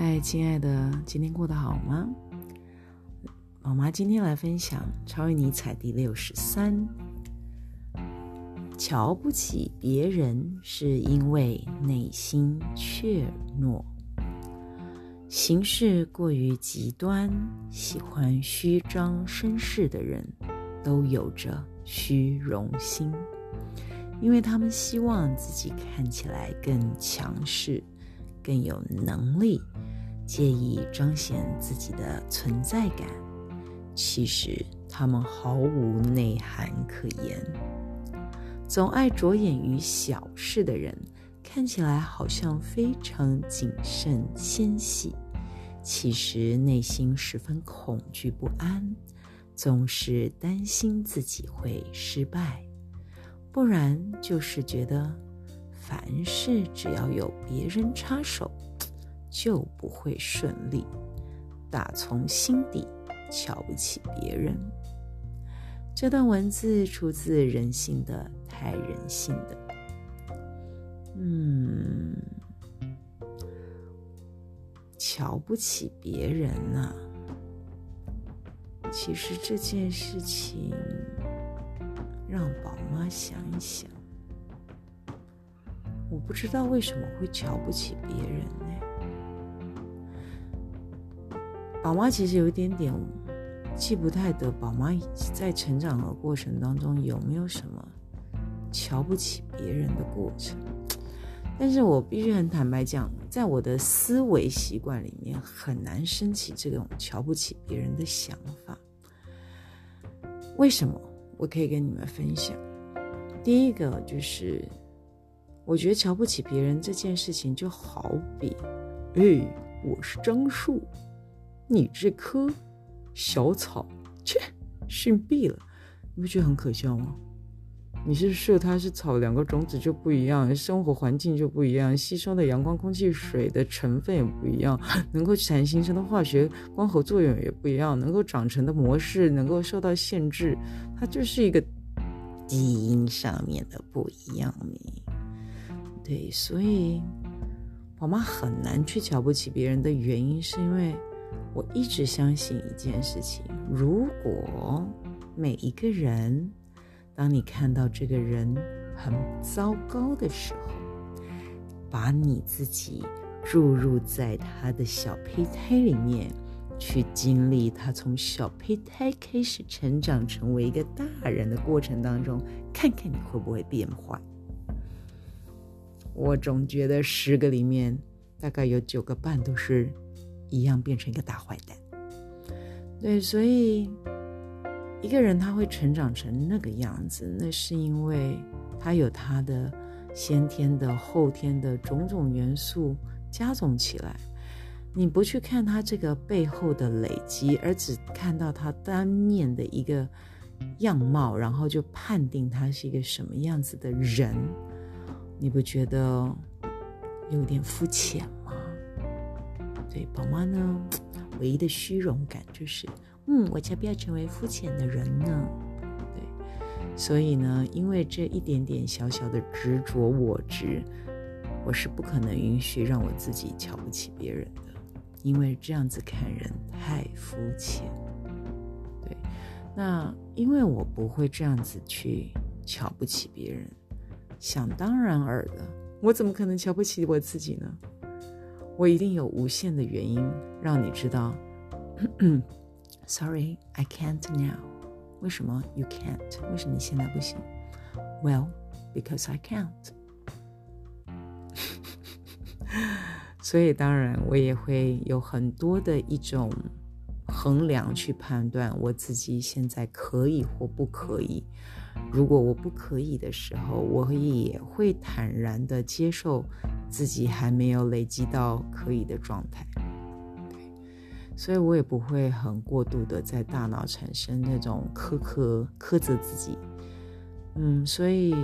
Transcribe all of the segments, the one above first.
嗨，亲爱的，今天过得好吗？宝妈今天来分享《超越尼采》第六十三：瞧不起别人是因为内心怯懦，行事过于极端、喜欢虚张声势的人，都有着虚荣心，因为他们希望自己看起来更强势。更有能力，介意彰显自己的存在感。其实他们毫无内涵可言。总爱着眼于小事的人，看起来好像非常谨慎纤细，其实内心十分恐惧不安，总是担心自己会失败，不然就是觉得。凡事只要有别人插手，就不会顺利。打从心底瞧不起别人。这段文字出自人性的太人性的。嗯，瞧不起别人呐。其实这件事情，让宝妈想一想。我不知道为什么会瞧不起别人呢？宝妈其实有一点点记不太得，宝妈在成长的过程当中有没有什么瞧不起别人的过程？但是我必须很坦白讲，在我的思维习惯里面很难升起这种瞧不起别人的想法。为什么？我可以跟你们分享。第一个就是。我觉得瞧不起别人这件事情，就好比，哎，我是樟树，你这棵小草，切，逊毙了，你不觉得很可笑吗？你是树，它是草，两个种子就不一样，生活环境就不一样，吸收的阳光、空气、水的成分也不一样，能够产形成的化学光合作用也不一样，能够长成的模式能够受到限制，它就是一个基因上面的不一样对，所以宝妈很难去瞧不起别人的原因，是因为我一直相信一件事情：如果每一个人，当你看到这个人很糟糕的时候，把你自己注入在他的小胚胎里面，去经历他从小胚胎开始成长成为一个大人的过程当中，看看你会不会变坏。我总觉得十个里面，大概有九个半都是一样变成一个大坏蛋。对，所以一个人他会成长成那个样子，那是因为他有他的先天的、后天的种种元素加总起来。你不去看他这个背后的累积，而只看到他单面的一个样貌，然后就判定他是一个什么样子的人。你不觉得有点肤浅吗？对，宝妈呢，唯一的虚荣感就是，嗯，我才不要成为肤浅的人呢。对，所以呢，因为这一点点小小的执着我执，我是不可能允许让我自己瞧不起别人的，因为这样子看人太肤浅。对，那因为我不会这样子去瞧不起别人。想当然尔的，我怎么可能瞧不起我自己呢？我一定有无限的原因让你知道。Sorry, I can't now。为什么 you can't？为什么你现在不行？Well, because I can't。所以当然，我也会有很多的一种衡量去判断我自己现在可以或不可以。如果我不可以的时候，我也会坦然的接受自己还没有累积到可以的状态，所以我也不会很过度的在大脑产生那种苛刻苛责自己。嗯，所以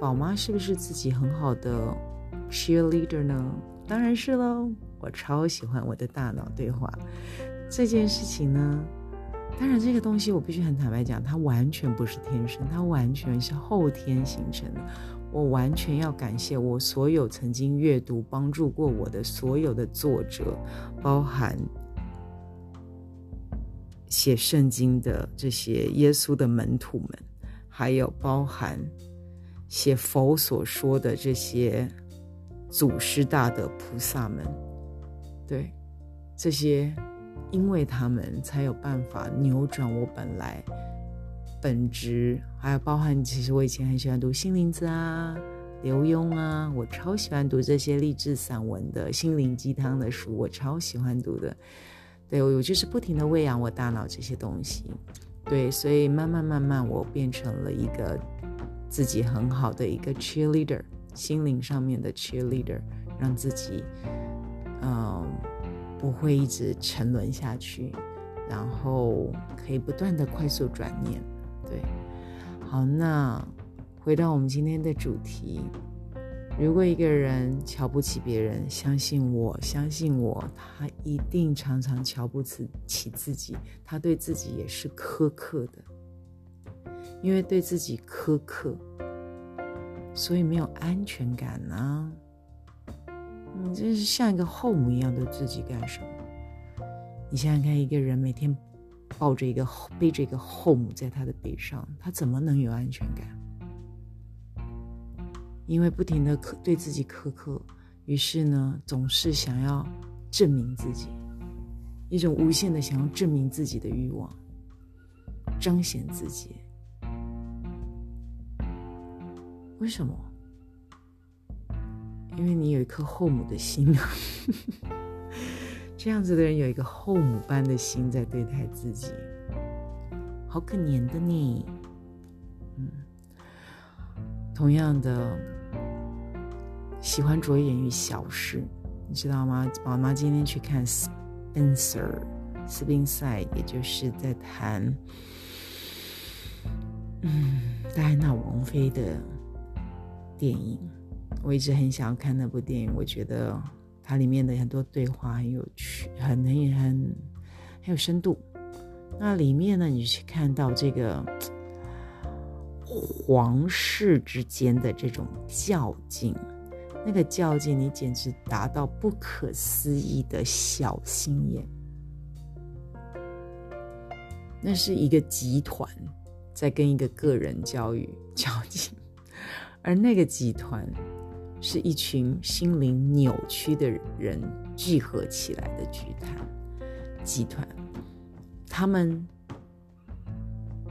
宝妈是不是自己很好的 cheerleader 呢？当然是喽，我超喜欢我的大脑对话这件事情呢。当然，这个东西我必须很坦白讲，它完全不是天生，它完全是后天形成的。我完全要感谢我所有曾经阅读帮助过我的所有的作者，包含写圣经的这些耶稣的门徒们，还有包含写佛所说的这些祖师大德菩萨们，对这些，因为他们才有办法扭转我本来。本质还有包含，其实我以前很喜欢读心灵子啊、刘墉啊，我超喜欢读这些励志散文的心灵鸡汤的书，我超喜欢读的。对我就是不停的喂养我大脑这些东西，对，所以慢慢慢慢我变成了一个自己很好的一个 cheerleader，心灵上面的 cheerleader，让自己不会一直沉沦下去，然后可以不断的快速转念。对，好，那回到我们今天的主题，如果一个人瞧不起别人，相信我，相信我，他一定常常瞧不起起自己，他对自己也是苛刻的，因为对自己苛刻，所以没有安全感啊。你这是像一个后母一样对自己干什么？你想想看，一个人每天。抱着一个背着一个后母在他的背上，他怎么能有安全感？因为不停的苛对自己苛刻，于是呢，总是想要证明自己，一种无限的想要证明自己的欲望，彰显自己。为什么？因为你有一颗后母的心啊。这样子的人有一个后母般的心在对待自己，好可怜的你。嗯，同样的，喜欢着眼于小事，你知道吗？宝妈今天去看 Spencer 斯宾塞，也就是在谈，嗯，戴安娜王妃的电影。我一直很想要看那部电影，我觉得。它里面的很多对话很有趣，很很很很有深度。那里面呢，你去看到这个皇室之间的这种较劲，那个较劲，你简直达到不可思议的小心眼。那是一个集团在跟一个个人教育较劲，而那个集团。是一群心灵扭曲的人聚合起来的集团，集团，他们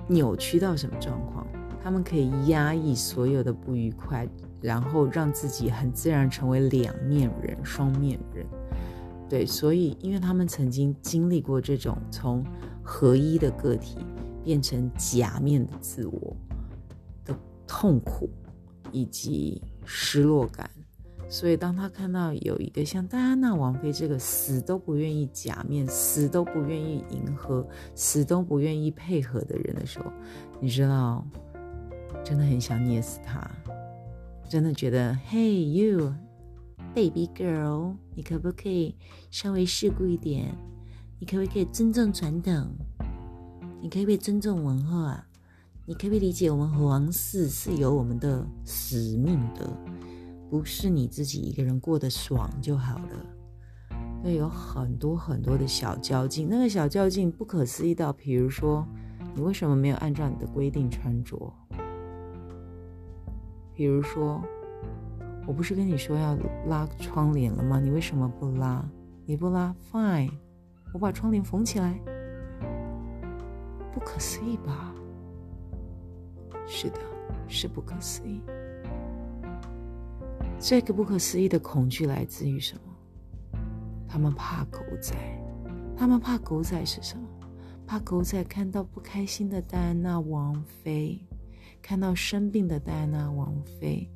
扭曲到什么状况？他们可以压抑所有的不愉快，然后让自己很自然成为两面人、双面人。对，所以因为他们曾经经历过这种从合一的个体变成假面的自我的痛苦，以及。失落感，所以当他看到有一个像戴安娜王妃这个死都不愿意假面、死都不愿意迎合、死都不愿意配合的人的时候，你知道，真的很想捏死他，真的觉得，Hey you baby girl，你可不可以稍微世故一点？你可不可以尊重传统？你可不可以尊重文化？你可不可以理解，我们皇室是有我们的使命的，不是你自己一个人过得爽就好了。那有很多很多的小较劲，那个小较劲不可思议到，比如说，你为什么没有按照你的规定穿着？比如说，我不是跟你说要拉窗帘了吗？你为什么不拉？你不拉，fine，我把窗帘缝起来。不可思议吧？是的，是不可思议。这个不可思议的恐惧来自于什么？他们怕狗仔，他们怕狗仔是什么？怕狗仔看到不开心的戴安娜王妃，看到生病的戴安娜王妃，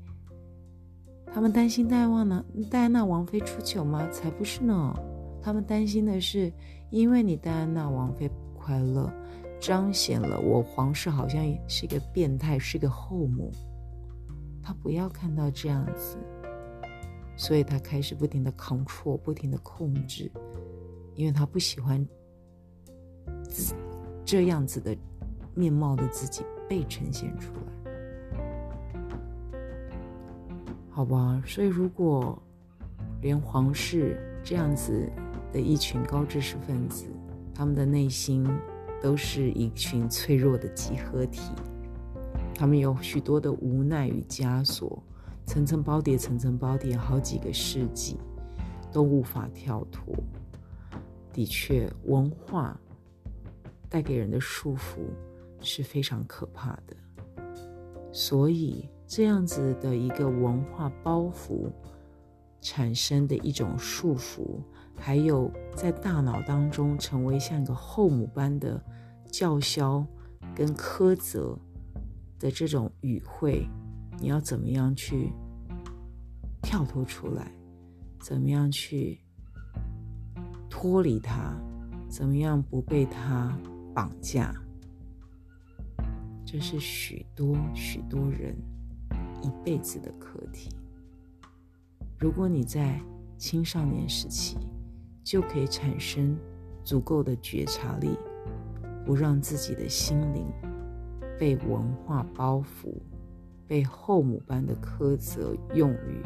他们担心戴安娜戴安娜王妃出糗吗？才不是呢！他们担心的是，因为你戴安娜王妃不快乐。彰显了我皇室好像是一个变态，是个后母。他不要看到这样子，所以他开始不停的 control，不停的控制，因为他不喜欢这样子的面貌的自己被呈现出来。好吧？所以如果连皇室这样子的一群高知识分子，他们的内心都是一群脆弱的集合体，他们有许多的无奈与枷锁，层层包叠，层层包叠，好几个世纪都无法跳脱。的确，文化带给人的束缚是非常可怕的，所以这样子的一个文化包袱产生的一种束缚。还有在大脑当中成为像一个后母般的叫嚣跟苛责的这种语汇，你要怎么样去跳脱出来？怎么样去脱离它？怎么样不被它绑架？这是许多许多人一辈子的课题。如果你在青少年时期，就可以产生足够的觉察力，不让自己的心灵被文化包袱、被后母般的苛责用语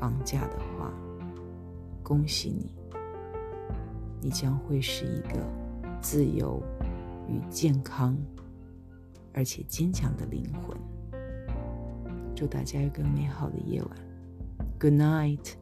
绑架的话，恭喜你，你将会是一个自由与健康而且坚强的灵魂。祝大家有个美好的夜晚，Good night。